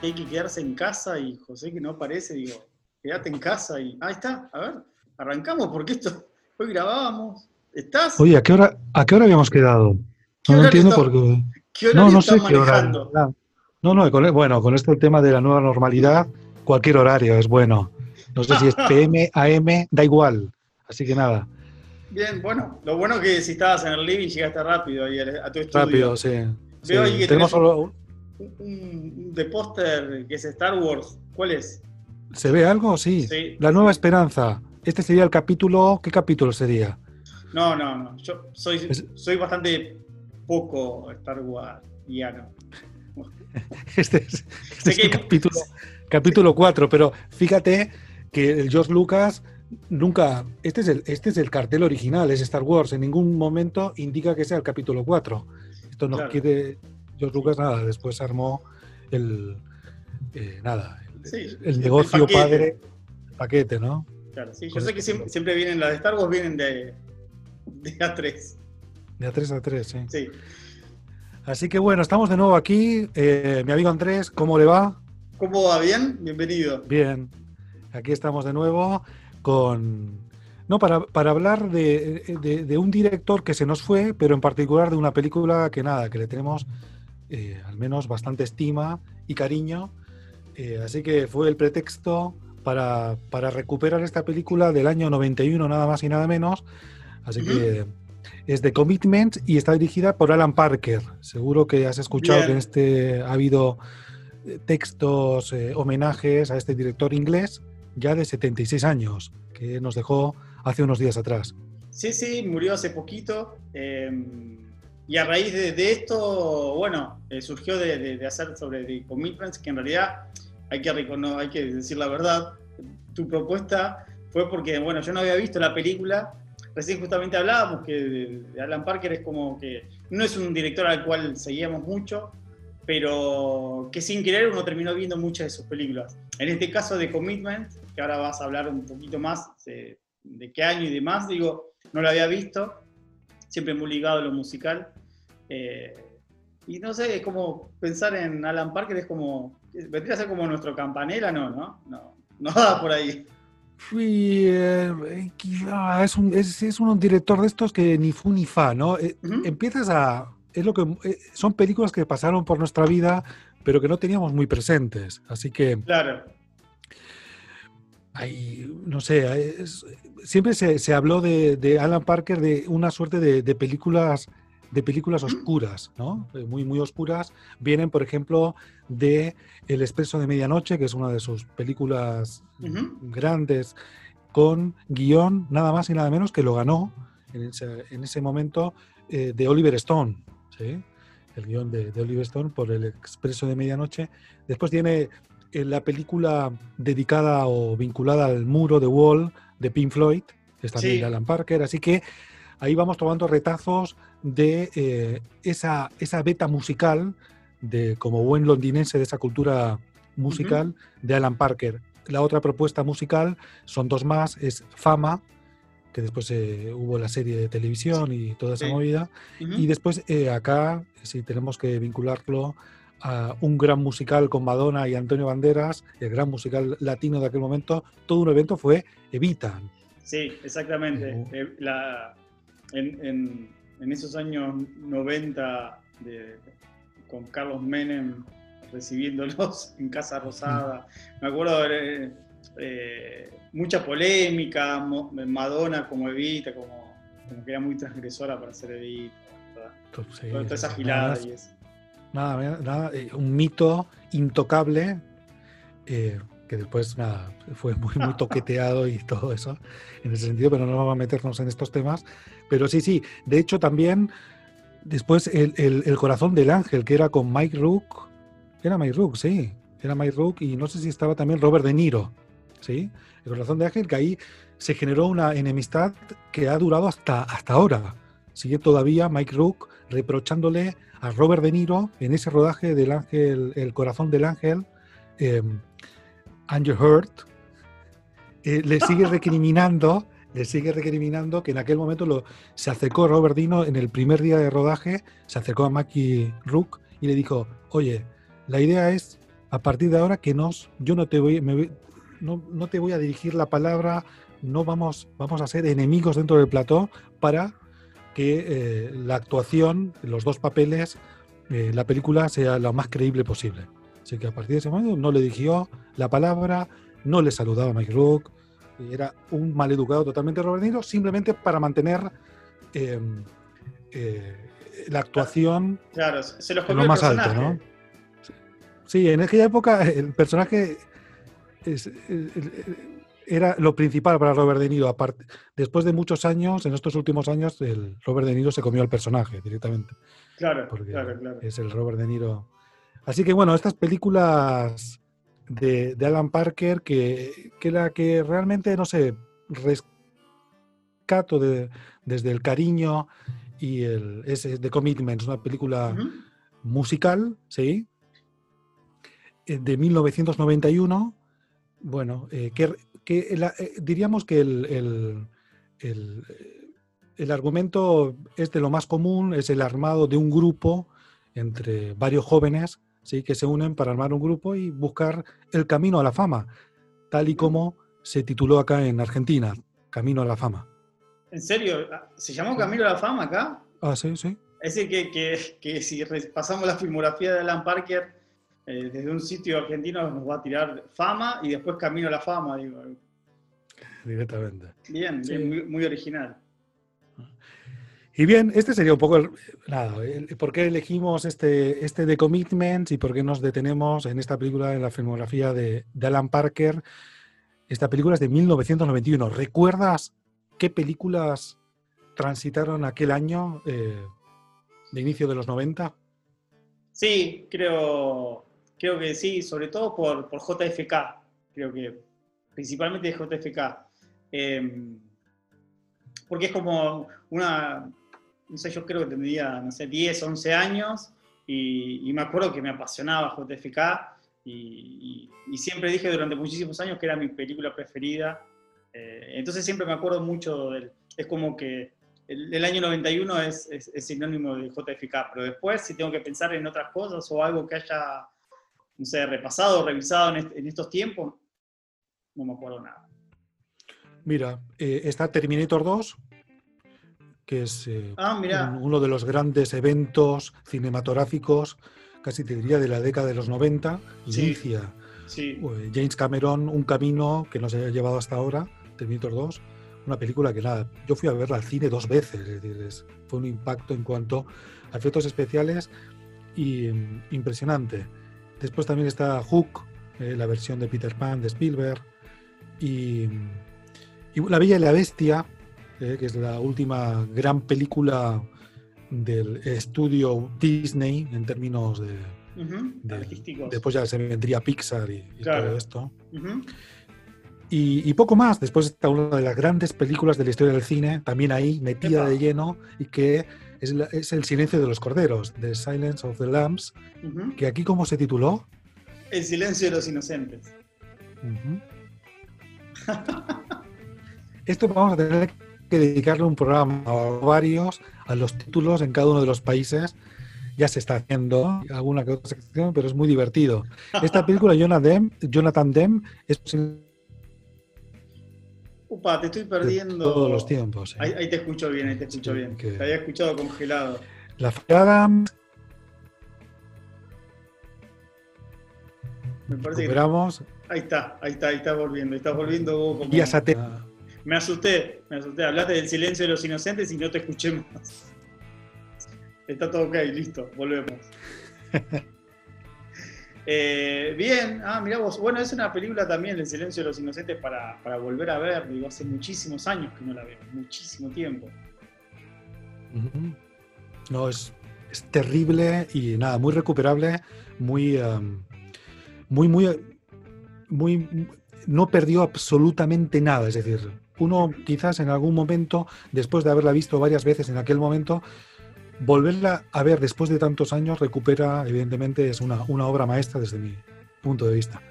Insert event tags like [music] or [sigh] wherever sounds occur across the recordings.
que hay que quedarse en casa y José que no aparece, digo, quédate en casa y ahí está, a ver, arrancamos porque esto, [laughs] hoy grabábamos. ¿Estás? Oye, ¿a qué hora, a qué hora habíamos quedado? ¿Qué No entiendo está- porque... ¿Qué horario No, no sé qué manejando? Ah, No, no, con, bueno, con este tema de la nueva normalidad, cualquier horario es bueno. No sé si es [laughs] PM, AM, da igual. Así que nada, Bien, bueno, lo bueno que si estabas en el living llegaste rápido ahí a tu estudio. rápido, sí. sí. Veo ahí que Tenemos tenés solo un- de póster que es Star Wars. ¿Cuál es? ¿Se ve algo? Sí. Sí. La nueva esperanza. Este sería el capítulo. ¿Qué capítulo sería? No, no, no. Yo soy, Es- soy bastante poco Star Warsiano. Este es, este es el capítulo, capítulo 4, pero fíjate que el George Lucas nunca. Este es, el, este es el cartel original, es Star Wars. En ningún momento indica que sea el capítulo 4. Esto no Claro. quiere. George Lucas nada, después armó el. eh, nada, el, Sí, el el negocio padre, paquete, ¿no? Claro, sí. Yo Con sé que siempre, siempre vienen las de Star Wars, vienen de, de A3. De a 3 a 3, sí. Sí. Así que bueno, estamos de nuevo aquí. Eh, mi amigo Andrés, ¿cómo le va? ¿Cómo va? ¿Bien? Bienvenido. Bien, aquí estamos de nuevo con... No, para, para hablar de, de- de un director que se nos fue, pero en particular de una película que nada, que le tenemos eh, al menos bastante estima y cariño. Eh, así que fue el pretexto para, para recuperar esta película del año 91, nada más y nada menos. Así que es de Commitment y está dirigida por Alan Parker. Seguro que has escuchado Bien. que en este ha habido eh, textos, eh, homenajes a este director inglés ya de 76 años, que nos dejó hace unos días atrás. Sí, sí, murió hace poquito. eh, y a raíz de, esto, bueno, eh, surgió de, hacer sobre The Commitments, que en realidad hay que, hay que decir la verdad. Tu propuesta fue porque, bueno, yo no había visto la película. Recién justamente hablábamos que Alan Parker es como que no es un director al cual seguíamos mucho, pero que sin querer uno terminó viendo muchas de sus películas. En este caso de Commitment, que ahora vas a hablar un poquito más de, de qué año y demás, digo, no lo había visto, siempre muy ligado a lo musical. Eh, y no sé, es como pensar en Alan Parker, es como, vendría a ser como nuestro campanela, no, no, no, no da por ahí. Fui, eh, es, un, es, es un director de estos que ni fu ni fa, ¿no? Eh. Empiezas a... Es lo que, eh, son películas que pasaron por nuestra vida, pero que no teníamos muy presentes. Así que Claro, hay, no sé, es- siempre se, se habló de, de Alan Parker de una suerte de, de películas de películas oscuras, ¿no? Eh, Muy, muy oscuras. Vienen, por ejemplo, de El Expreso de Medianoche, que es una de sus películas grandes, con guion nada más y nada menos que lo ganó en ese, en ese momento eh, de Oliver Stone, ¿sí? El guion de, de Oliver Stone por El Expreso de Medianoche. Después tiene eh, la película dedicada o vinculada al muro de Wall de Pink Floyd, que es también Sí. de Alan Parker. Así que ahí vamos tomando retazos de eh, esa, esa beta musical, de como buen londinense de esa cultura musical de Alan Parker. La otra propuesta musical son dos más, es Fama, que después eh, hubo la serie de televisión y toda esa Sí. movida. Y después eh, acá, si tenemos que vincularlo a un gran musical con Madonna y Antonio Banderas, el gran musical latino de aquel momento, todo un evento fue Evita. Sí, exactamente. Eh, la- en, en- en esos años 90, de- con Carlos Menem recibiéndolos [laughs] en Casa Rosada, me acuerdo de eh, mucha polémica, Madonna como Evita, como, como que era muy transgresora para ser Evita, toda, Sí, toda esa nada gilada más. y eso. Nada, nada, eh, un mito intocable eh, que después nada, fue muy, muy [laughs] toqueteado y todo eso en ese sentido, pero no vamos a meternos en estos temas. Pero sí, sí, de hecho también después el, el- el corazón del ángel, que era con Mike Rook, era Mike Rook, sí, era Mike Rook y no sé si estaba también Robert De Niro, ¿sí? El corazón del ángel, que ahí se generó una enemistad que ha durado hasta, hasta ahora. Sigue todavía Mike Rook reprochándole a Robert De Niro en ese rodaje del ángel, el corazón del ángel, eh, Angel Hurt, eh, le sigue [laughs] recriminando, le sigue recriminando que en aquel momento se acercó Robert Dino en el primer día de rodaje, se acercó a Mackie Rook y le dijo, oye, la idea es a partir de ahora que nos, yo no te voy, no, no, te voy a dirigir la palabra, no vamos, vamos a ser enemigos dentro del plató para que eh, la actuación, los dos papeles, eh, la película sea lo más creíble posible. Así que a partir de ese momento no le dirigió la palabra, no le saludaba a Mike Rook, era un maleducado totalmente Robert De Niro, simplemente para mantener em, eh, la actuación claro, se los lo más alto, ¿no? Sí, en aquella época el personaje era lo principal para Robert De Niro. Aparte, después de muchos años, en estos últimos años, el Robert De Niro se comió al personaje directamente. Claro, claro, claro. Es el Robert De Niro. Así que bueno, estas películas de, Alan Parker, que, que, la que realmente, no sé, rescato desde el cariño y el ese de Commitments, una película musical, ¿sí? Eh, de 1991, bueno, eh, que, eh, diríamos que el, el, argumento es de lo más común, es el armado de un grupo entre varios jóvenes ¿sí? que se unen para armar un grupo y buscar el camino a la fama, tal y como se tituló acá en Argentina, Camino a la Fama. ¿En serio? ¿Se llamó Camino a la Fama acá? Ah, sí, sí. Es decir, que, que, que si pasamos la filmografía de Alan Parker, eh, desde un sitio argentino nos va a tirar fama y después camino a la fama, digo. Directamente. Bien, muy, original. Y bien, este sería un poco el, nada, por qué elegimos este, este de Commitments y por qué nos detenemos en esta película, en la filmografía de, Alan Parker. Esta película es de 1991. ¿Recuerdas qué películas transitaron aquel año eh, de inicio de los 90? Sí, creo, creo que sí, sobre todo por, por JFK, creo que principalmente JFK. Em, porque es como una, no sé, yo creo que tendría, no sé, 10, 11 años y, me acuerdo que me apasionaba JFK y, siempre dije durante muchísimos años que era mi película preferida. Eh, entonces siempre me acuerdo mucho del, es como que el, año 91 es, es, sinónimo de JFK, pero después si tengo que pensar en otras cosas o algo que haya, no sé, repasado, revisado en, estos tiempos, no me acuerdo nada. Mira, eh, está Terminator 2, que es eh, ah, uno de los grandes eventos cinematográficos, casi te diría de la década de los 90, inicia eh, James Cameron un camino que no se ha llevado hasta ahora, Terminator 2, una película que nada, yo fui a verla al cine dos veces, es decir, fue un impacto en cuanto a efectos especiales y mm, impresionante. Después también está Hook, eh, la versión de Peter Pan de Spielberg, y, La Bella y la Bestia, eh, que es la última gran película del estudio Disney en términos de, después ya se vendría Pixar y, todo esto. Y, poco más. Después está una de las grandes películas de la historia del cine, también ahí, metida de lleno, y que es, El silencio de los corderos, The Silence of the Lambs, que aquí, ¿cómo se tituló? El silencio de los inocentes. [laughs] Esto vamos a tener que dedicarle un programa a varios, a los títulos en cada uno de los países. Ya se está haciendo alguna que otra sección, pero es muy divertido. Esta película, Jonathan Demme, es Upa, te estoy perdiendo. Todos los tiempos. Ahí, te escucho bien, ahí te escucho bien. Te había escuchado congelado. La fregada. Me parece que. Ahí está, ahí está, ahí está volviendo. Ahí está volviendo como... Me asusté, me asusté. Hablaste del silencio de los inocentes y no te escuché más. Está todo ok, listo, volvemos. [laughs] Eh, bien, ah, mirá vos, bueno, es una película también, El silencio de los inocentes, para, volver a ver, digo, hace muchísimos años que no la veo, muchísimo tiempo. No, es, es, terrible y nada, muy recuperable, muy, muy, muy, muy, no perdió absolutamente nada, es decir, uno quizás en algún momento, después de haberla visto varias veces en aquel momento, volverla a ver después de tantos años recupera, evidentemente, es una, obra maestra desde mi punto de vista.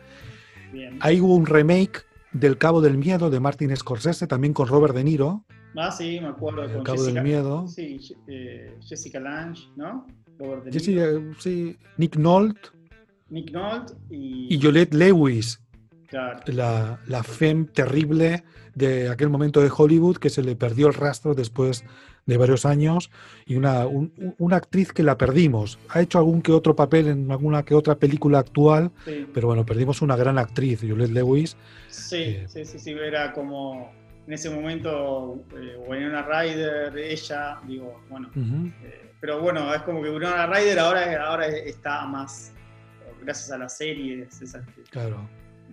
Hay un remake del Cabo del Miedo de Martin Scorsese, también con Robert De Niro. Ah, sí, me acuerdo. El Cabo del Miedo. Sí, eh, Jessica Lange, ¿no? Robert De Niro. sí, Nick Nolte. Nick Nolte y, Y Jolette Lewis, claro, la, la femme terrible de aquel momento de Hollywood que se le perdió el rastro después de varios años y una, un- un- una actriz que la perdimos. Ha hecho algún que otro papel en alguna que otra película actual, sí, pero bueno, perdimos una gran actriz, Juliette Lewis. sí, eh, sí, sí, sí, era como en ese momento eh, Winona Ryder, ella, digo, bueno, Ujú. eh, pero bueno, es como que Winona Ryder ahora, ahora está más, gracias a las series, esas que Claro.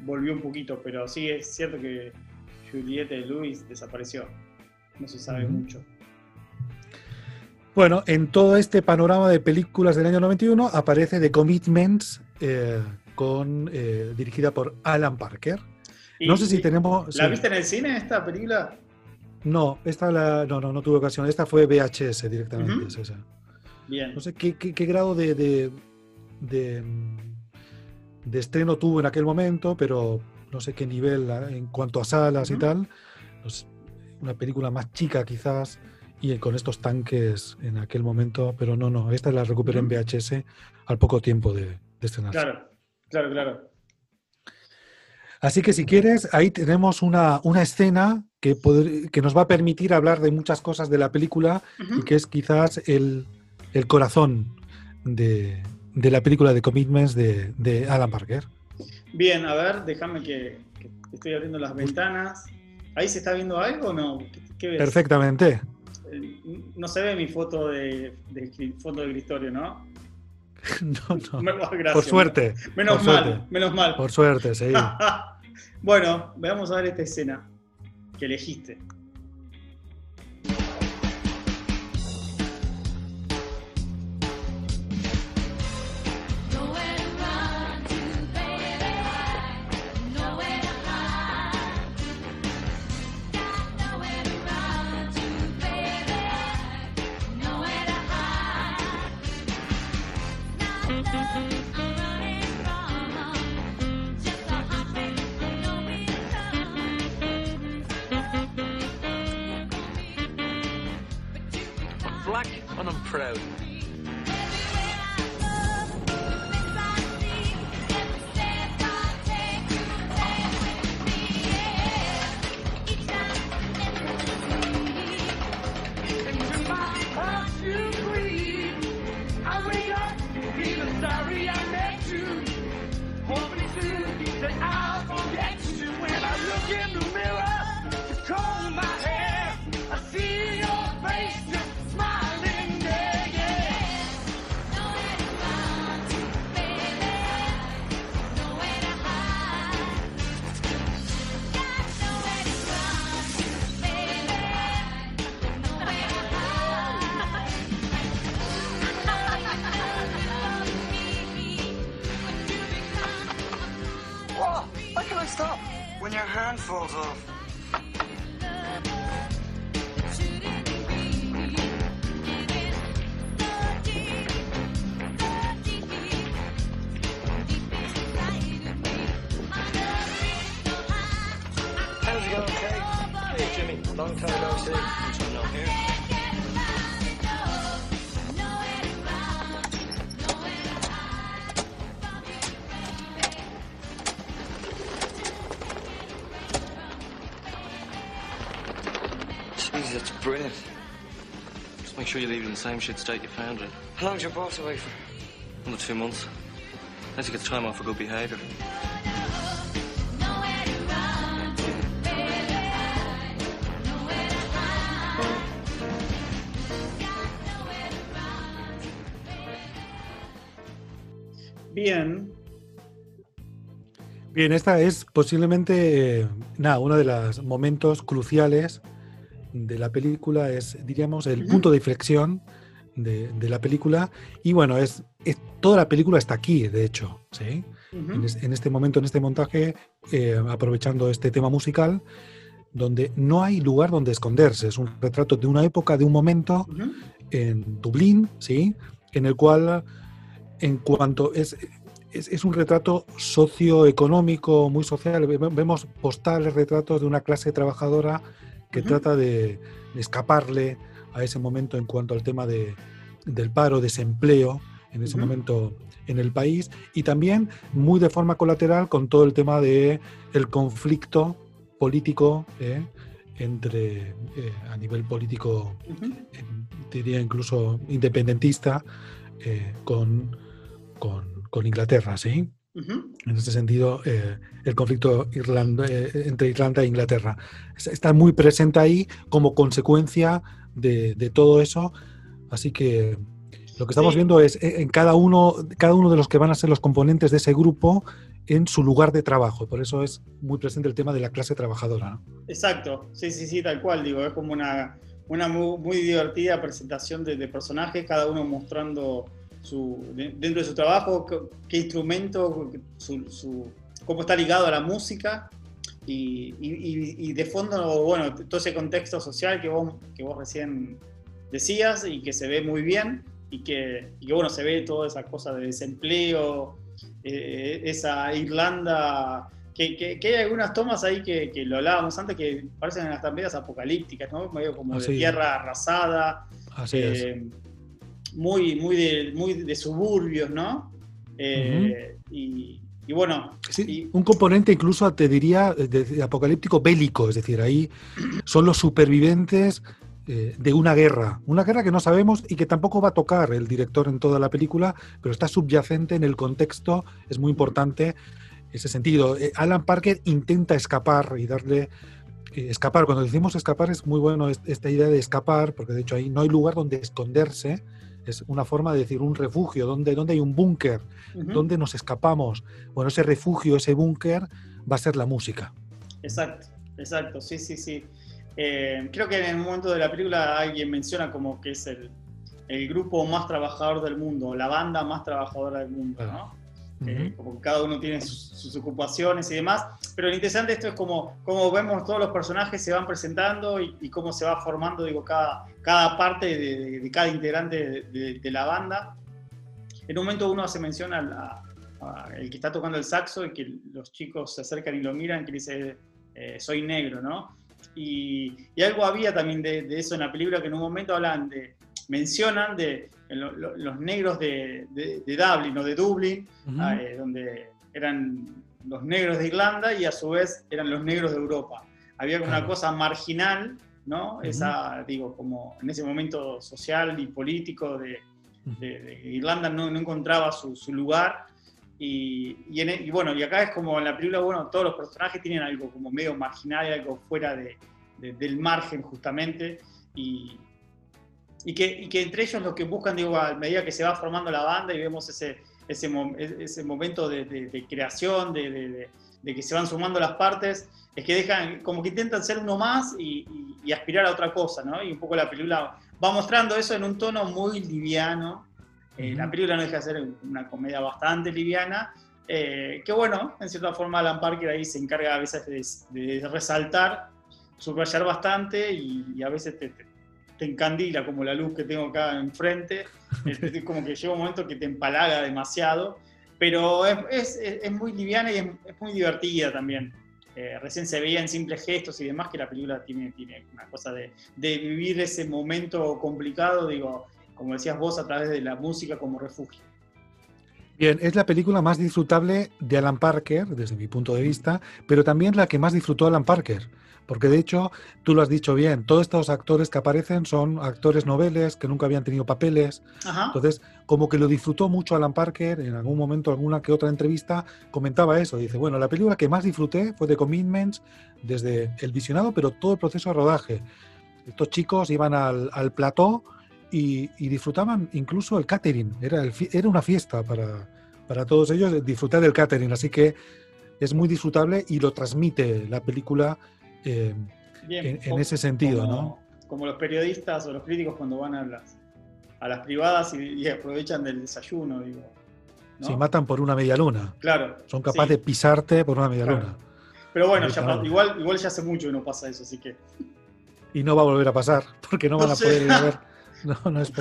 volvió un poquito, pero sí es cierto que Juliette Lewis desapareció, no se sabe mucho. Bueno, en todo este panorama de películas del año 91 aparece The Commitments, eh, con, eh, dirigida por Alan Parker. Y- No sé si tenemos... ¿La sí. viste en el cine esta película? No, esta la, no, no, no tuve ocasión. Esta fue VHS directamente. Es esa. Bien. No sé qué, qué- qué grado de, de, de, de estreno tuvo en aquel momento, pero no sé qué nivel en cuanto a salas y tal. Pues, una película más chica quizás y con estos tanques en aquel momento, pero no, no, esta la recuperé en. VHS al poco tiempo de, de estrenarse. Claro, claro, claro. Así que si quieres, ahí tenemos una, una escena que, poder- que nos va a permitir hablar de muchas cosas de la película y que es quizás el, el corazón de, de la película de Commitments de, de Alan Parker. Bien, a ver, déjame que, que estoy abriendo las ventanas. ¿Ahí se está viendo algo o no? ¿Qué, qué ves? Perfectamente. Eh, No se ve mi foto de, de fondo de escritorio, ¿no? [laughs] No, no. [laughs] Gracias. Por suerte. Menos por mal, suerte. menos mal. Por suerte, sí. [laughs] bueno, veamos a ver esta escena que elegiste. Falls off. Sure you leave it in the same shit state you found it. How long's your boss away for? Under two months. Unless he gets time off for good behaviour. Bien, Bien, esta es posiblemente, eh, nada, uno de los momentos cruciales de la película, es, diríamos, el punto de inflexión de, de la película. Y bueno, es, es- toda la película está aquí, de hecho, ¿sí? en, es- en este momento, en este montaje, eh, aprovechando este tema musical, donde no hay lugar donde esconderse. Es un retrato de una época, de un momento en Dublín, ¿sí? En el cual, en cuanto es, es, es un retrato socioeconómico, muy social, Ve- vemos postales, retratos de una clase trabajadora que trata de, de escaparle a ese momento en cuanto al tema de, del paro, desempleo en ese momento en el país y también muy de forma colateral con todo el tema de el conflicto político ¿eh? entre eh, a nivel político eh, diría incluso independentista eh, con, con, con Inglaterra, ¿sí? Ujú. En ese sentido, eh, el conflicto Irlanda- eh, entre Irlanda e Inglaterra Es- está muy presente ahí como consecuencia de, de todo eso. Así que lo que estamos Sí. viendo es eh, en cada uno, cada uno de los que van a ser los componentes de ese grupo en su lugar de trabajo. Por eso es muy presente el tema de la clase trabajadora. ¿no? Exacto, sí, sí, sí, tal cual, digo, es como una, una muy, muy divertida presentación de, de personajes, cada uno mostrando su, de- dentro de su trabajo qué, instrumento, su, su- cómo está ligado a la música y, y- y- de fondo, bueno, todo ese contexto social que vos, que vos recién decías y que se ve muy bien y que, y que, bueno, se ve toda esa cosa de desempleo, eh, esa Irlanda que, que- que hay algunas tomas ahí que, que lo hablábamos antes que parecen hasta medias apocalípticas, ¿no? Medio como Ah, de tierra arrasada, Así es. Muy, muy, de, muy de suburbios, ¿no? Eh, y, y bueno, Sí, y- un componente incluso te diría de, de apocalíptico bélico, es decir, ahí son los supervivientes eh, de una guerra, una guerra que no sabemos y que tampoco va a tocar el director en toda la película, pero está subyacente en el contexto, es muy importante ese sentido. Eh, Alan Parker intenta escapar y darle escapar. Cuando decimos escapar es muy bueno es- esta idea de escapar, porque de hecho ahí no hay lugar donde esconderse. Es una forma de decir un refugio, donde, donde hay un búnker, ujú, ¿Dónde nos escapamos? Bueno, ese refugio, ese búnker va a ser la música. exacto, exacto, sí, sí, sí. Eh, creo que en un momento de la película alguien menciona como que es el, el grupo más trabajador del mundo, la banda más trabajadora del mundo, ¿no? Eh, como que cada uno tiene sus, sus ocupaciones y demás, pero lo interesante de esto es como, como vemos todos los personajes se van presentando y, y cómo se va formando digo, cada, cada parte de, de- de cada integrante de, la banda. En un momento uno hace mención al a- a el que está tocando el saxo y que los chicos se acercan y lo miran, que dice, eh, soy negro, ¿no? Y, y algo había también de, eso en la película que en un momento hablan de, mencionan de lo- lo- los negros de, Dublin o de Dublin, Ujú. ah, eh, donde eran los negros de Irlanda y a su vez eran los negros de Europa. Había una cosa marginal, ¿no? Ujú. Esa, digo, como en ese momento social y político de, de- de Irlanda no, no encontraba su, su lugar. Y, y en e- y bueno, y acá es como en la película, bueno, todos los personajes tienen algo como medio marginal, algo fuera de- de- del margen justamente. Y, y que, y que entre ellos lo que buscan, digo, a medida que se va formando la banda y vemos ese, ese, mo- ese momento de, de- creación, de que se van sumando las partes, es que dejan, como que intentan ser uno más y, y- y aspirar a otra cosa, ¿no? Y un poco la película va mostrando eso en un tono muy liviano. Eh, Ujú. La película no deja de ser una comedia bastante liviana, eh, que bueno, en cierta forma Alan Parker ahí se encarga a veces de, de resaltar, subrayar bastante y, y a veces te, te- te encandila como la luz que tengo acá enfrente, [laughs] es, como que llega un momento que te empalaga demasiado, pero es, es- es- es muy liviana y es, es muy divertida también. Eh, recién se veía en simples gestos y demás que la película tiene, tiene una cosa de, de vivir ese momento complicado, digo, como decías vos, a través de la música como refugio. Bien, es la película más disfrutable de Alan Parker, desde mi punto de vista, pero también la que más disfrutó Alan Parker. Porque de hecho, tú lo has dicho bien, todos estos actores que aparecen son actores noveles que nunca habían tenido papeles. Ajá. Entonces, como que lo disfrutó mucho Alan Parker, en algún momento, alguna que otra entrevista, comentaba eso. Dice, bueno, la película que más disfruté fue The Commitments, desde el visionado, pero todo el proceso de rodaje. Estos chicos iban al, al plató y, y disfrutaban incluso el catering. Era, el era una fiesta para, para todos ellos disfrutar del catering. Así que es muy disfrutable y lo transmite la película eh, Bien, en, ese sentido, como, ¿no? Como los periodistas o los críticos cuando van a las, a las privadas y, y aprovechan del desayuno, digo. ¿no? Si matan por una media luna. Claro. Son capaces sí. de pisarte por una media Claro. luna. Pero bueno, ya, igual, igual ya hace mucho que no pasa eso, así que. y no va a volver a pasar [laughs] porque no van a sé. poder ir a ver. [laughs] No, no es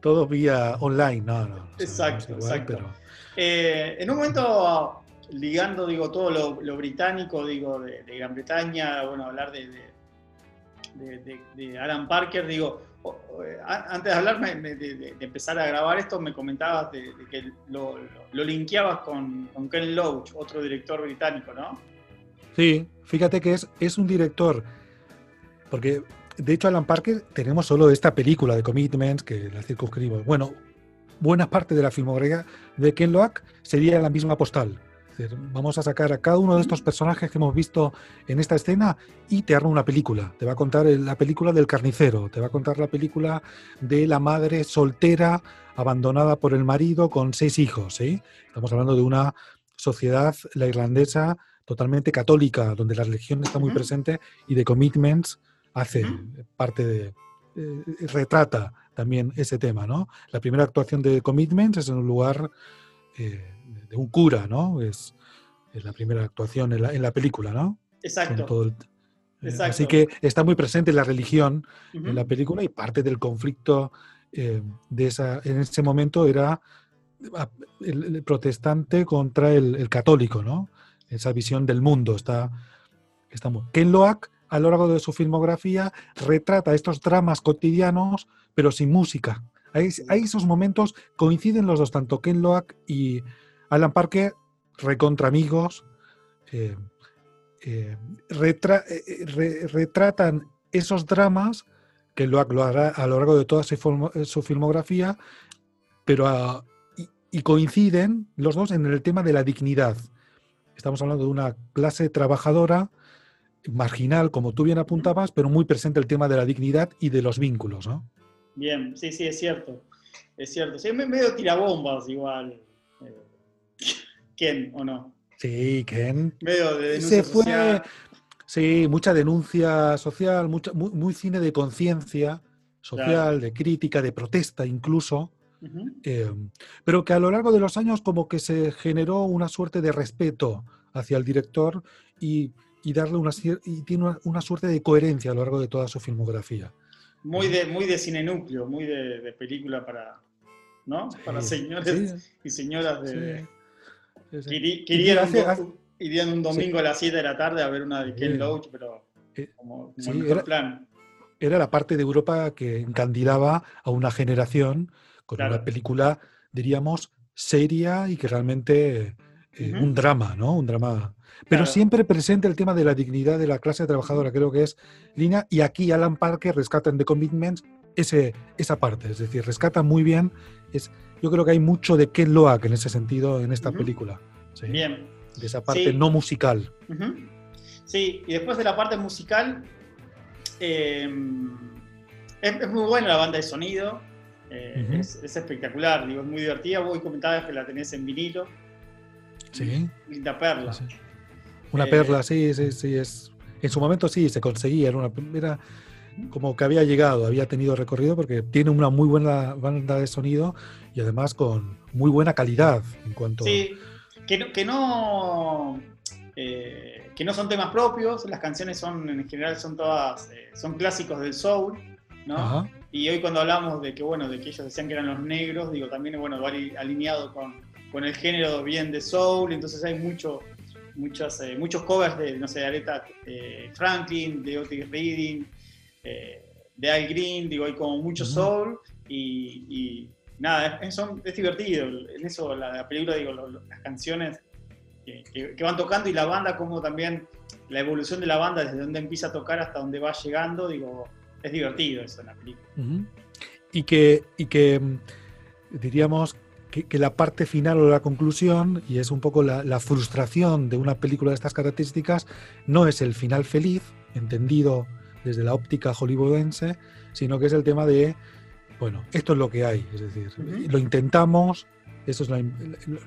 todo vía online, no, no. Exacto, igual, exacto. pero- Eh, en un momento, ligando, digo, todo lo, británico, digo, de, Gran Bretaña, bueno, hablar de, de- Alan Parker, digo, eh, antes de hablar, me- me- de, empezar a grabar esto, me comentabas de, que lo, linkeabas con, Ken Loach, otro director británico, ¿no? Sí, fíjate que es, es un director, porque de hecho Alan Parker tenemos solo esta película de Commitments que la circunscribimos. Bueno, buena parte de la filmografía de Ken Loach sería la misma postal. Decir, vamos a sacar a cada uno de estos personajes que hemos visto en esta escena y te arma una película. Te va a contar la película del carnicero, te va a contar la película de la madre soltera abandonada por el marido con seis hijos. ¿sí? Estamos hablando de una sociedad, la irlandesa, totalmente católica, donde la religión está muy presente y de Commitments hace parte de... eh, retrata también ese tema, ¿no? La primera actuación de Commitments es en un lugar eh, de un cura, ¿no? Es, es la primera actuación en la, en la película, ¿no? Exacto. todo el- eh, Exacto. así que está muy presente la religión Ujú. en la película y parte del conflicto eh, de esa, en ese momento era el, el protestante contra el, el católico, ¿no? Esa visión del mundo está, está muy. Ken Loach, a lo largo de su filmografía, retrata estos dramas cotidianos, pero sin música. Hay, hay esos momentos, coinciden los dos, tanto Ken Loach y Alan Parker, recontra amigos, eh, eh, eh, re- retratan esos dramas que lo, hará a lo largo de toda su, filmografía, pero ah, y, coinciden los dos en el tema de la dignidad. Estamos hablando de una clase trabajadora marginal, como tú bien apuntabas, pero muy presente el tema de la dignidad y de los vínculos, ¿no? Bien, sí, sí, es cierto. Es cierto. Sí, me- medio tirabombas igual. Eh, Ken, ¿o no? Sí, Ken. Medio de denuncia Se fue, social. sí, mucha denuncia social, mucha, muy, muy cine de conciencia social, Claro. de crítica, de protesta incluso. Eh, pero que a lo largo de los años como que se generó una suerte de respeto hacia el director y, y darle una y tiene una, una suerte de coherencia a lo largo de toda su filmografía. Muy de, muy de cine núcleo, muy de, de película para, ¿no? Para señores sí, y señoras de, sí, sí, sí. irían, hace- un, do- hace- irían un domingo a las 7 de la tarde a ver una de Ken. Loach, pero Eh, como, como sí, el mejor era- plan. Era la parte de Europa que encandilaba a una generación con Claro. una película, diríamos, seria y que realmente eh, un drama, ¿no? Un drama. Pero Claro. siempre presente el tema de la dignidad de la clase trabajadora, creo que es línea. Y aquí Alan Parker rescata en The Commitments ese, esa parte, es decir, rescata muy bien. Es, yo creo que hay mucho de Ken Loach en ese sentido en esta película. ¿sí? Bien. De esa parte Sí. no musical. Sí, y después de la parte musical, eh, es, es muy buena la banda de sonido, eh, es, es espectacular, digo, es muy divertida. Vos comentabas que la tenés en vinilo, Sí. linda perla. Sí. Una Eh, perla, sí, sí, sí. Es, en su momento sí, se conseguía. Era, una, era como que había llegado, había tenido recorrido porque tiene una muy buena banda de sonido y además con muy buena calidad en cuanto Sí, que no, que no, eh, que no son temas propios, las canciones son en general son todas, eh, son clásicos del soul, ¿no? Ajá. Y hoy cuando hablamos de que, bueno, de que ellos decían que eran los negros, digo, también, bueno, va ali- alineado con, con el género bien de soul, entonces hay mucho, muchas, eh, muchos covers de, no sé, de Aretha Franklin, de Otis Reading, eh, de Al Green, digo, hay como mucho soul y, y nada, es, son- es divertido, en eso la, la película, digo, lo- lo- las canciones que, que- que van tocando y la banda, como también la evolución de la banda, desde donde empieza a tocar hasta donde va llegando, digo, es divertido eso en la película. Ujú. Y que, y que mm, diríamos que, que la parte final o la conclusión, y es un poco la, la frustración de una película de estas características, no es el final feliz, entendido desde la óptica hollywoodense, sino que es el tema de, bueno, esto es lo que hay, es decir, Ujú. lo intentamos, eso es lo,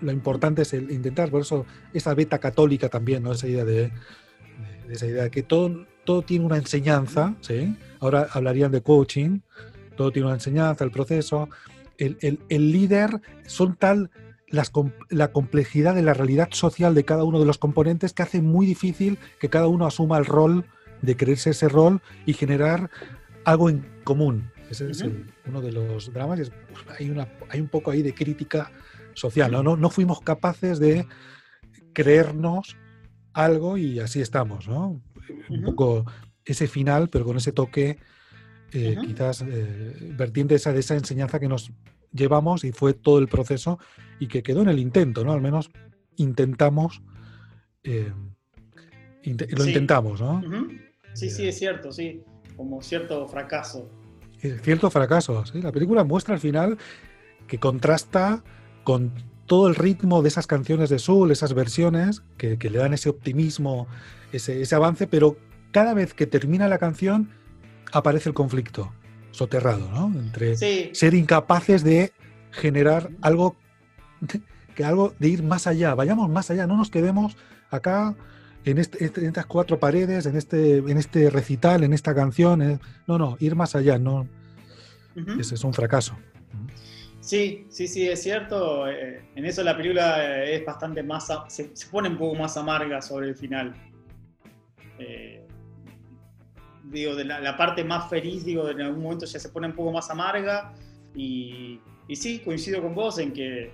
lo- importante es el intentar, por eso esa beta católica también, ¿no? Esa idea de, de- de esa idea de que todo, todo tiene una enseñanza, ¿sí? Ahora hablarían de coaching, todo tiene una enseñanza, el proceso. El, el- el líder son tal las la complejidad de la realidad social de cada uno de los componentes que hace muy difícil que cada uno asuma el rol de creerse ese rol y generar algo en común. Ese es el- uno de los dramas. y es- hay, una, hay un poco ahí de crítica social. ¿no? No, no fuimos capaces de creernos algo y así estamos. ¿no? Un poco ese final, pero con ese toque, eh, quizás eh, vertiente esa, de esa enseñanza que nos llevamos y fue todo el proceso y que quedó en el intento, ¿no? Al menos intentamos, eh, lo Sí. intentamos, ¿no? Sí, sí, es cierto, sí. Como cierto fracaso. Es cierto fracaso. ¿sí? La película muestra al final que contrasta con todo el ritmo de esas canciones de Soul, esas versiones que, que le dan ese optimismo, ese, ese avance, pero cada vez que termina la canción aparece el conflicto soterrado, ¿no? Entre Sí, ser incapaces de generar algo [laughs] que algo de ir más allá, vayamos más allá, no nos quedemos acá en, este- este- en estas cuatro paredes, en este, en este recital, en esta canción, eh, no, no, ir más allá, no, ese es un fracaso. sí, sí, sí, es cierto. eh, En eso la película eh, es bastante más, a- se, se pone un poco más amarga sobre el final. Eh, digo, de la, la parte más feliz, digo, en algún momento ya se pone un poco más amarga y, y sí, coincido con vos en que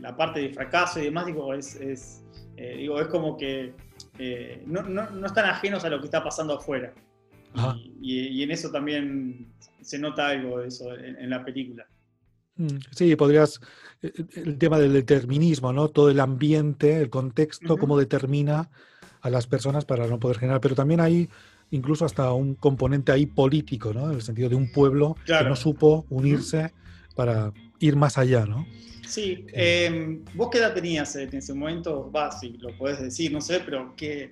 la parte de fracaso y demás, digo, es, es, eh, digo, es como que eh, no, no- no están ajenos a lo que está pasando afuera. Y, y- y en eso también se nota algo de eso en, en la película. Mm, Sí, podrías, eh, el tema del determinismo, ¿no? Todo el ambiente, el contexto, cómo determina a las personas para no poder generar, pero también hay incluso hasta un componente ahí político, ¿no? En el sentido de un pueblo que no supo unirse para ir más allá, ¿no? Sí, eh, ¿vos qué edad tenías en ese momento? Va, sí, lo podés decir, no sé, pero que.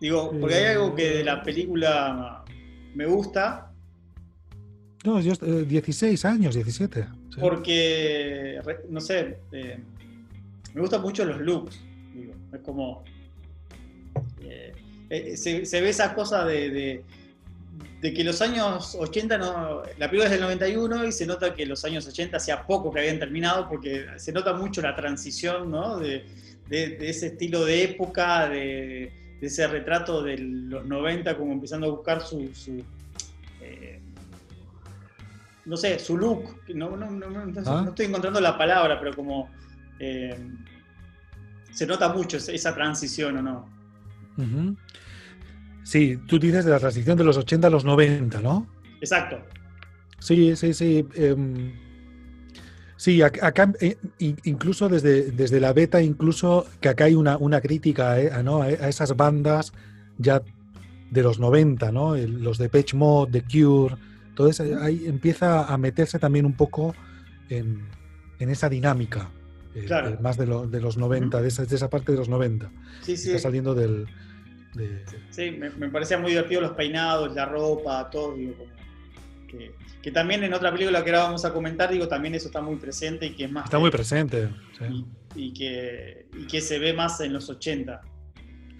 Digo, porque hay algo que de la película me gusta, No, yo eh, 16 años, 17. sí. porque, no sé, eh, me gustan mucho los looks. Digo, es como. eh, eh, se, se ve esa cosa de, de- de que los años 80, no, la película es del 91 y se nota que los años 80 hacía poco que habían terminado porque se nota mucho la transición ¿no? de, de- de ese estilo de época, de, de ese retrato de los 90 como empezando a buscar su... su, eh, no sé, su look. No, no, no, Ah. no estoy encontrando la palabra, pero como... eh, se nota mucho esa- transición, ¿o no? Ujú. Sí, tú dices de la transición de los 80 a los 90, ¿no? Exacto. Sí, sí, sí. em, sí, ac- acá, eh, in- incluso desde, desde la beta, incluso que acá hay una, una crítica eh, a, ¿no? a, esas bandas ya de los 90, ¿no? Los de Page Mode, The Cure, todo eso, ahí empieza a meterse también un poco en, en esa dinámica, eh, Claro. eh, más de, lo- de los 90, de, esa, de esa parte de los 90. Sí, sí. Está saliendo del... de- Sí, me, me parecía muy divertido los peinados, la ropa, todo, digo, como que, que también en otra película que ahora vamos a comentar, digo, también eso está muy presente y que es más... está muy presente. sí. y, y que, y que se ve más en los 80.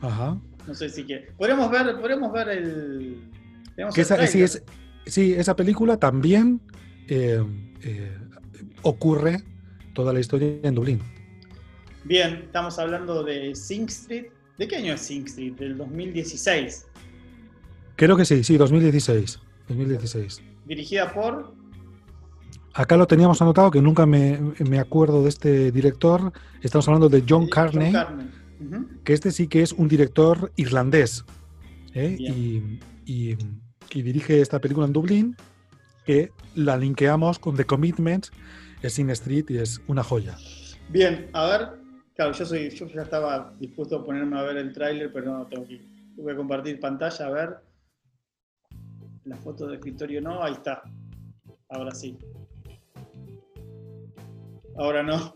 Ajá. No sé si que... Podremos ver, podremos ver el... Que el esa, sí, tráiler. es, sí, esa película también eh, eh, ocurre toda la historia en Dublín. Bien, estamos hablando de Sing Street. ¿De qué año es Sing Street? Del 2016. Creo que sí, sí, 2016. 2016. Dirigida por... Acá lo teníamos anotado, que nunca me, me acuerdo de este director. Estamos hablando de John Carney, Carney. Ujú. que este sí que es un director irlandés. ¿eh? Y, y- y dirige esta película en Dublín, que la linkeamos con The Commitment, es Sin Street y es una joya. Bien, a ver. Claro, yo, soy, yo ya estaba dispuesto a ponerme a ver el tráiler, pero no, tengo que... Voy a compartir pantalla, a ver. La foto de escritorio no, ahí está. Ahora sí. Ahora no.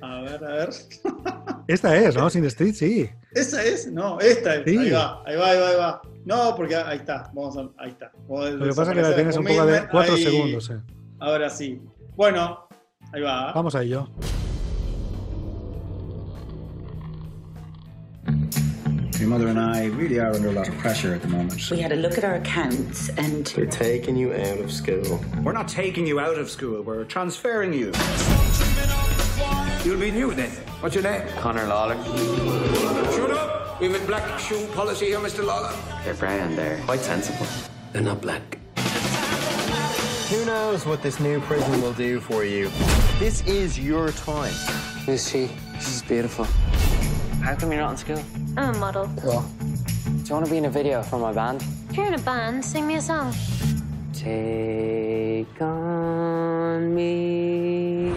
A ver, a ver. [laughs] Esta es, ¿no? Sin Street, sí. ¿Esa es? No, esta es. Sí. Ahí va, ahí va, ahí va, ahí va. No, porque ahí está. Vamos a, ahí está. Vamos a Lo que pasa es que la tienes un poco de cuatro ahí. segundos. eh. Ahora sí. Bueno, ahí va. Vamos a ello. Mother and I really are under a lot of pressure at the moment. We had a look at our accounts and They're taking you out of school. We're not taking you out of school, we're transferring you. You'll be new then. What's your name? Connor Lawler. Shut up! We have a black shoe policy here, Mr. Lawler. They're brown. They're quite sensible. They're not black. Who knows what this new prison will do for you? This is your time. Who's she? She's beautiful. How come you're not in school? I'm a model. Cool. Do you want to be in a video for my band? If you're in a band, sing me a song. Take on me.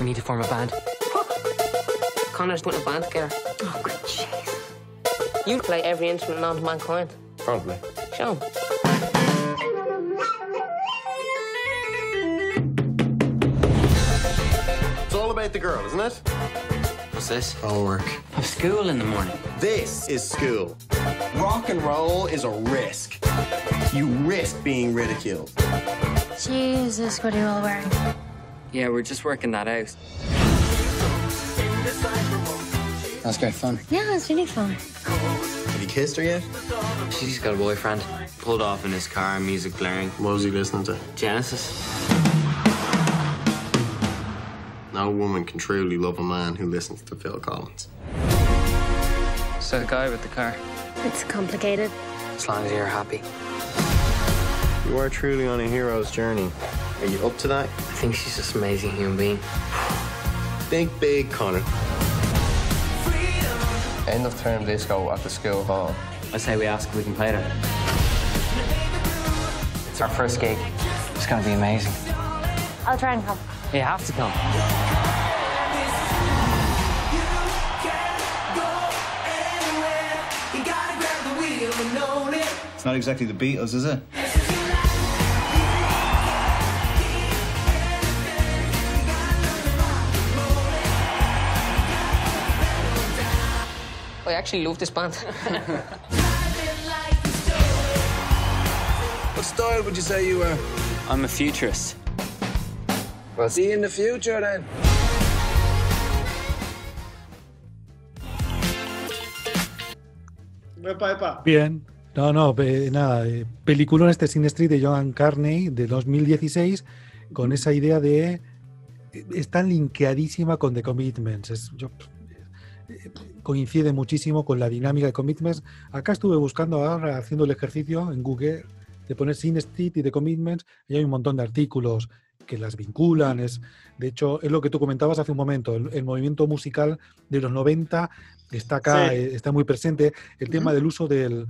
We need to form a band. [laughs] Connor's putting a band together. Oh, good jeez. You play every instrument known to mankind. Probably. Show 'em. It's all about the girl, isn't it? What's this? Homework. I've school in the morning. This is school. Rock and roll is a risk. You risk being ridiculed. Jesus, what are you all wearing? Yeah, we're just working that out. That's great fun. Yeah, it's really fun. Have you kissed her yet? She's got a boyfriend. Pulled off in his car, music blaring. What was he listening to? Genesis. No woman can truly love a man who listens to Phil Collins. So the guy with the car. It's complicated. As long as you're happy. You are truly on a hero's journey. Are you up to that? I think she's just an amazing human being. Think big, Connor. End of term disco at the school hall. I say we ask if we can play there. It's our first gig. It's gonna be amazing. I'll try and come. You have to come. It's not exactly the Beatles, is it? Oh, I actually love this band. [laughs] What style would you say you were? I'm a futurist. Well, see you in the future then. Epa, epa. Bien. No, no, pe- nada. eh, Peliculón este Sin Street de Joan Carney de 2016 con esa idea de. eh, Está linkeadísima con The Commitments. Es, yo, eh, coincide muchísimo con la dinámica de Commitments. Acá estuve buscando ahora, haciendo el ejercicio en Google de poner Sin Street y The Commitments y hay un montón de artículos que las vinculan. Es, de hecho, es lo que tú comentabas hace un momento. El, el movimiento musical de los 90 está acá, Sí. eh, está muy presente. El tema del uso del,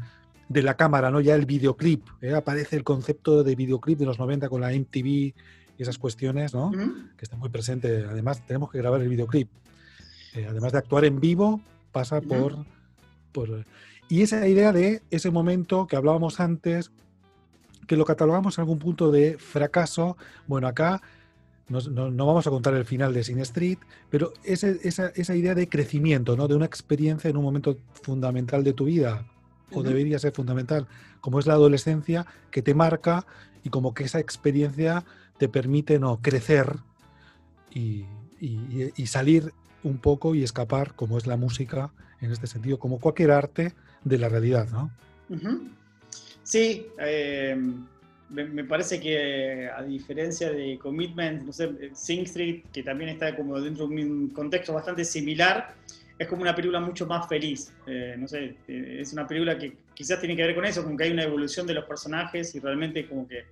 de la cámara, ¿no? Ya el videoclip. ¿eh? Aparece el concepto de videoclip de los 90 con la MTV y esas cuestiones, ¿no? Que está muy presente. Además, tenemos que grabar el videoclip. Eh, además de actuar en vivo, pasa por, por. Y esa idea de ese momento que hablábamos antes, que lo catalogamos en algún punto de fracaso. Bueno, acá nos- no, no vamos a contar el final de Sin Street, pero ese- esa, esa idea de crecimiento, ¿no? De una experiencia en un momento fundamental de tu vida, o debería ser fundamental, como es la adolescencia, que te marca y como que esa experiencia te permite no crecer y, y- y salir un poco y escapar, como es la música en este sentido, como cualquier arte de la realidad, ¿no? Ujú. Sí, eh, me, me parece que a diferencia de Commitment, no sé, Sing Street, que también está como dentro de un contexto bastante similar, es como una película mucho más feliz. Eh, no sé, eh, es una película que quizás tiene que ver con eso, con que hay una evolución de los personajes y realmente como que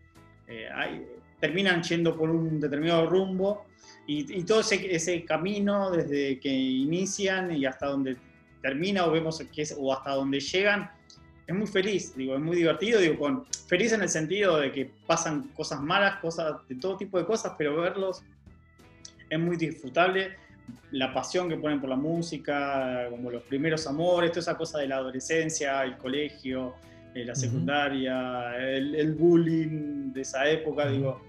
eh, hay- terminan yendo por un determinado rumbo y, y todo ese, ese camino desde que inician y hasta donde termina o vemos que es, o hasta donde llegan es muy feliz, digo, es muy divertido, digo, con, feliz en el sentido de que pasan cosas malas, cosas de todo tipo de cosas, pero verlos es muy disfrutable. La pasión que ponen por la música, como los primeros amores, toda esa cosa de la adolescencia, el colegio, eh, la secundaria, el, el bullying de esa época, Ujú. digo,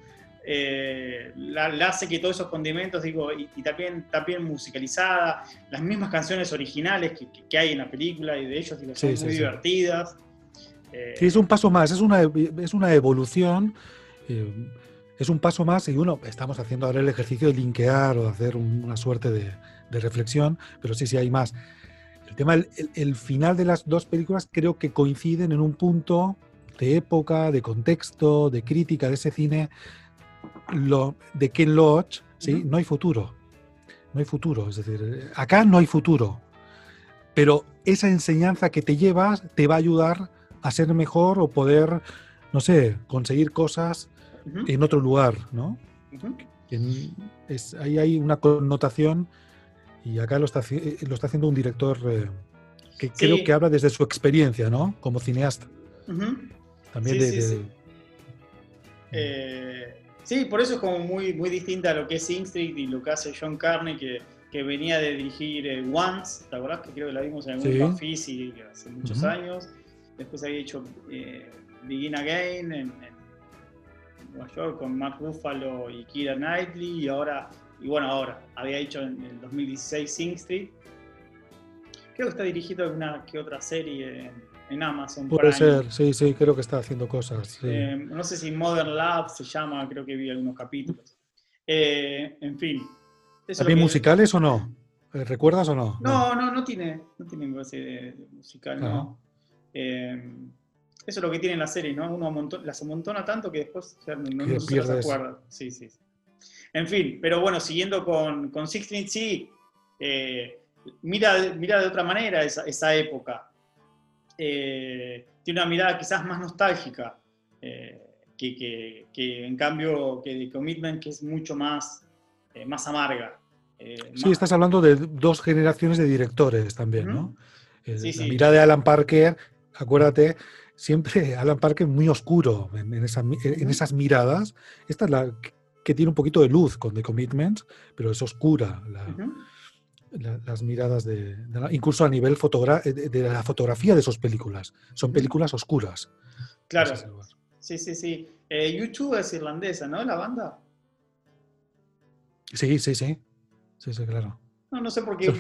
eh, la, la hace que todos esos condimentos, digo, y, y también, también musicalizada, las mismas canciones originales que, que- que hay en la película y de ellos, digo, son Sí, muy sí. divertidas. Eh, Sí, es un paso más, es una, es una evolución, eh, es un paso más y uno, estamos haciendo ahora el ejercicio de linkear o de hacer un- una suerte de, de reflexión, pero sí, sí hay más. El tema, el, final de las dos películas creo que coinciden en un punto de época, de contexto, de crítica de ese cine, lo, de Ken Loach, ¿sí? No hay futuro, no hay futuro, es decir, acá no hay futuro, pero esa enseñanza que te llevas te va a ayudar a ser mejor o poder, no sé, conseguir cosas en otro lugar, ¿no? ujú. En- es, ahí hay una connotación y acá lo está, eh, lo está haciendo un director eh, que creo que habla desde su experiencia, ¿no? Como cineasta. También Sí, de, sí, de- sí. Eh, sí, por eso es como muy, muy distinta a lo que es Street y lo que hace John Carney, que, que venía de dirigir eh, Once, ¿te acordás? Que creo que la vimos en algún Sí. Bafis y hace muchos años. Después había hecho Begin Again en Nueva York con Mark Ruffalo y Kira Knightley y ahora, y bueno, ahora, había hecho en el 2016 Sing Street. Creo que está dirigido alguna que otra serie en, en Amazon. Puede Prime. ser, sí, sí, creo que está haciendo cosas. sí. Eh, no sé si Modern Lab se llama, creo que vi algunos capítulos. Eh, en fin. ¿También que- musicales o no? Eh, ¿Recuerdas o no? No, no, no tiene, no tiene base musical, Ajá. no. Eh, eso es lo que tiene la serie, ¿no? Uno las amontona tanto que después no, no- Que no se las acuerda. Sí, sí, sí. En fin, pero bueno, siguiendo con, con Sixteen, sí, eh, mira, mira de otra manera esa, esa época. Eh, tiene una mirada quizás más nostálgica, eh, que, que- que en cambio que de Commitment, que es mucho más, más amarga. Sí, más- estás hablando de dos generaciones de directores también, ¿no? Eh, Sí, la sí. mirada de Alan Parker, acuérdate, siempre Alan Parker muy oscuro en, en esa en esas miradas. Esta es la que- tiene un poquito de luz con The Commitments, pero es oscura la- Ujú. la- las miradas de, de la- incluso a nivel fotogra- de, de la fotografía de sus películas. Son películas oscuras. Claro. Sí, sí, sí. Eh, YouTube es irlandesa, ¿no? La banda. Sí, sí, sí. Sí, sí, claro. No, no sé por qué.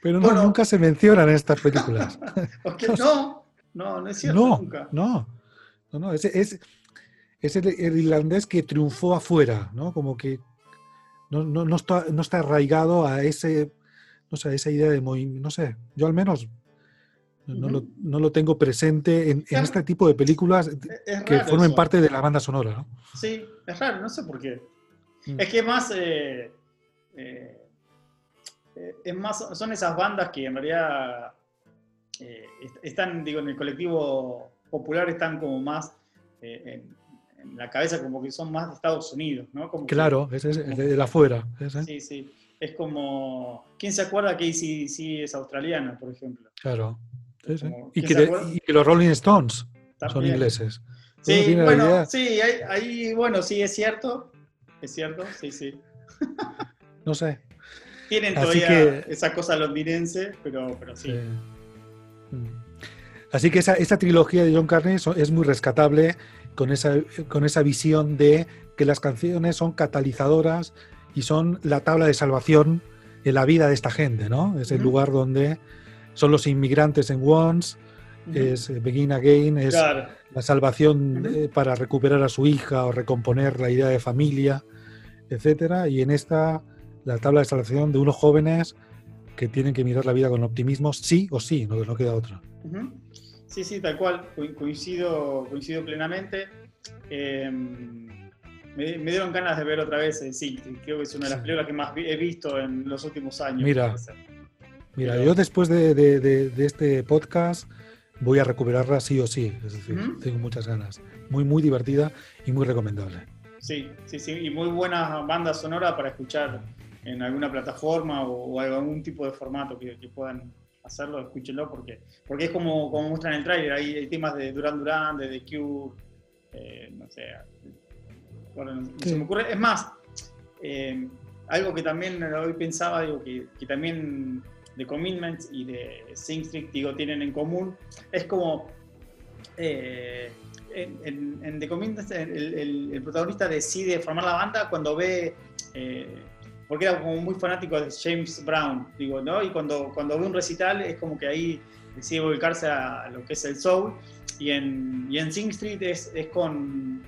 Pero no, Bueno. nunca se mencionan estas películas. [laughs] qué- [laughs] no, no, no es cierto no, nunca. no, no, no, es, es, es el, el irlandés que triunfó afuera, ¿no? Como que no, no, no está, no está arraigado a ese, no sé, a esa idea de movimiento, no sé, yo al menos no, lo, no lo tengo presente en, en este tipo de películas Es- que formen eso. parte de la banda sonora, ¿no? Sí, es raro, no sé por qué. Mm. Es que más, eh, eh, es más, son esas bandas que en realidad eh, est- están, digo, en el colectivo popular están como más eh, en, en la cabeza, como que son más de Estados Unidos, ¿no? Como que- Claro, ese es el de, el afuera. ese, Sí, sí. Es como. ¿Quién se acuerda que ACDC es australiana, por ejemplo? Claro. sí, sí. Como, Y, ¿quién que de- y que los Rolling Stones son También. ingleses. Uno Sí, bueno, sí, ahí, ahí, bueno, sí, es cierto. Es cierto, sí, sí. No sé. Tienen Así todavía que- esa cosa londinense, pero, pero sí. Eh, mm. Así que esa, esa trilogía de John Carney es muy rescatable con esa, con esa visión de que las canciones son catalizadoras y son la tabla de salvación en la vida de esta gente, ¿no? Es el lugar donde son los inmigrantes en Once, es eh, Begin Again, es Claro. la salvación eh, para recuperar a su hija o recomponer la idea de familia, etcétera. Y en esta, la tabla de salvación de unos jóvenes que tienen que mirar la vida con optimismo, sí o sí, no, no queda otra. Sí, sí, tal cual, co- coincido, coincido plenamente. Eh, me, me dieron ganas de ver otra vez el sí, creo que es una de las Sí. películas que más he visto en los últimos años. Mira. Mira, Pero- yo después de, de- de- de este podcast voy a recuperarla sí o sí, es decir, tengo muchas ganas. Muy, muy divertida y muy recomendable. Sí, sí, sí, y muy buena banda sonora para escuchar en alguna plataforma o, o algún tipo de formato que, que puedan hacerlo, escúchenlo, porque, porque es como, como muestran en el tráiler, hay, hay temas de Duran Duran, de The Cure, eh, no sé, no- se me ocurre. Es más, eh, algo que también hoy pensaba, digo, que, que también The Commitments y de Sing Street, digo, tienen en común, es como... eh, en, en- en The Commitments el, el- el protagonista decide formar la banda cuando ve, eh, porque era como muy fanático de James Brown, digo, ¿no? Y cuando, cuando ve un recital es como que ahí decide volcarse a lo que es el soul. Y en, y en Sing Street es, es con,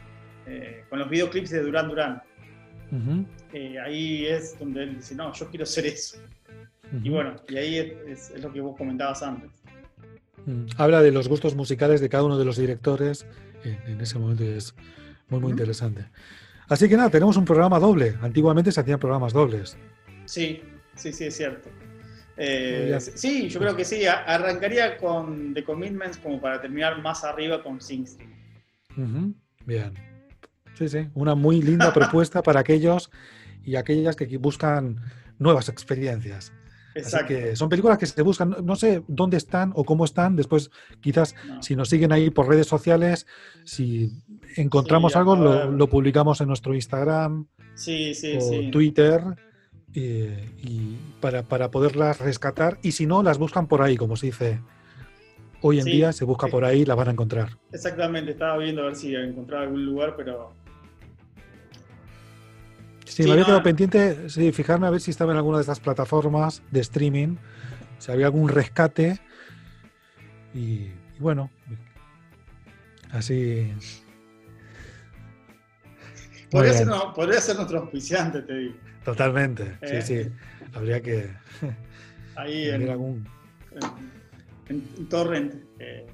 eh, con los videoclips de Duran Duran. Ujú, Eh, ahí es donde él dice, no, yo quiero ser eso. Y ujú. bueno, y ahí es, es- es lo que vos comentabas antes. Mm, Habla de los gustos musicales de cada uno de los directores en, en ese momento y es muy, muy Ujú. interesante. Así que nada, tenemos un programa doble. Antiguamente se hacían programas dobles. Sí, sí, sí, es cierto. Eh, sí, yo creo que sí. Arrancaría con The Commitments como para terminar más arriba con Sing Street. Bien. Sí, sí. Una muy linda [laughs] propuesta para aquellos y aquellas que buscan nuevas experiencias. Exacto. que son películas que se buscan, no- sé dónde están o cómo están, después quizás No. si nos siguen ahí por redes sociales, si encontramos Sí, algo, lo, publicamos en nuestro Instagram Sí, sí, o. Twitter eh, y para, para poderlas rescatar y si no, las buscan por ahí, como se dice. Hoy en día se busca por ahí, las van a encontrar. Exactamente, estaba viendo a ver si encontraba algún lugar, pero Sí, Sí, me había quedado no. pendiente, sí, fijarme a ver si estaba en alguna de estas plataformas de streaming, si había algún rescate. Y, y bueno, así. podría ser, podría ser nuestro auspiciante, te digo. Totalmente, Eh. sí, sí. Habría que Ahí tener en, algún. en- en torrent. eh,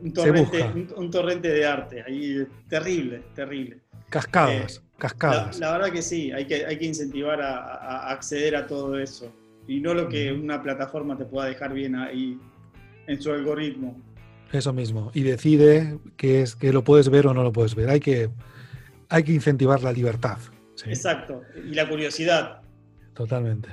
un, torrente, un, un torrente de arte, ahí terrible, terrible. Cascadas, Eh, cascadas. la verdad que sí, hay que, hay que incentivar a, acceder a todo eso. Y no lo que una plataforma te pueda dejar bien ahí en su algoritmo. Eso mismo. Y decide que es que lo puedes ver o no lo puedes ver. Hay que, hay que incentivar la libertad. sí, Exacto. Y la curiosidad. Totalmente.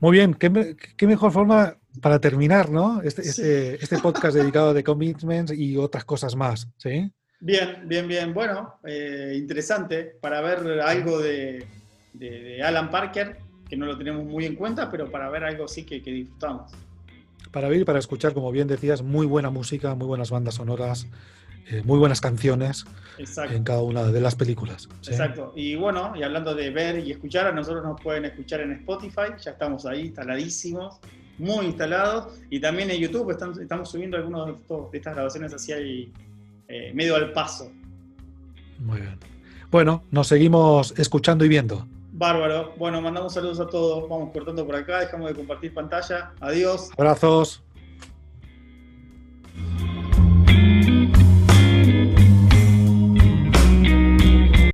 Muy bien, qué, me- qué mejor forma para terminar, ¿no? Este, Sí. este, este podcast [laughs] dedicado a The Commitments y otras cosas más, ¿sí? Bien, bien, bien. Bueno, eh, interesante para ver algo de, de- de Alan Parker, que no lo tenemos muy en cuenta, pero para ver algo sí que, que disfrutamos. Para ver y para escuchar, como bien decías, muy buena música, muy buenas bandas sonoras, eh, muy buenas canciones Exacto. en cada una de las películas. ¿sí? Exacto. Y bueno, y hablando de ver y escuchar, a nosotros nos pueden escuchar en Spotify, ya estamos ahí instaladísimos, muy instalados, y también en YouTube están- estamos subiendo algunos de, estas grabaciones hacia ahí, eh, medio al paso. Muy bien. Bueno, nos seguimos escuchando y viendo. Bárbaro. Bueno, mandamos saludos a todos, vamos cortando por acá, dejamos de compartir pantalla. Adiós. Abrazos.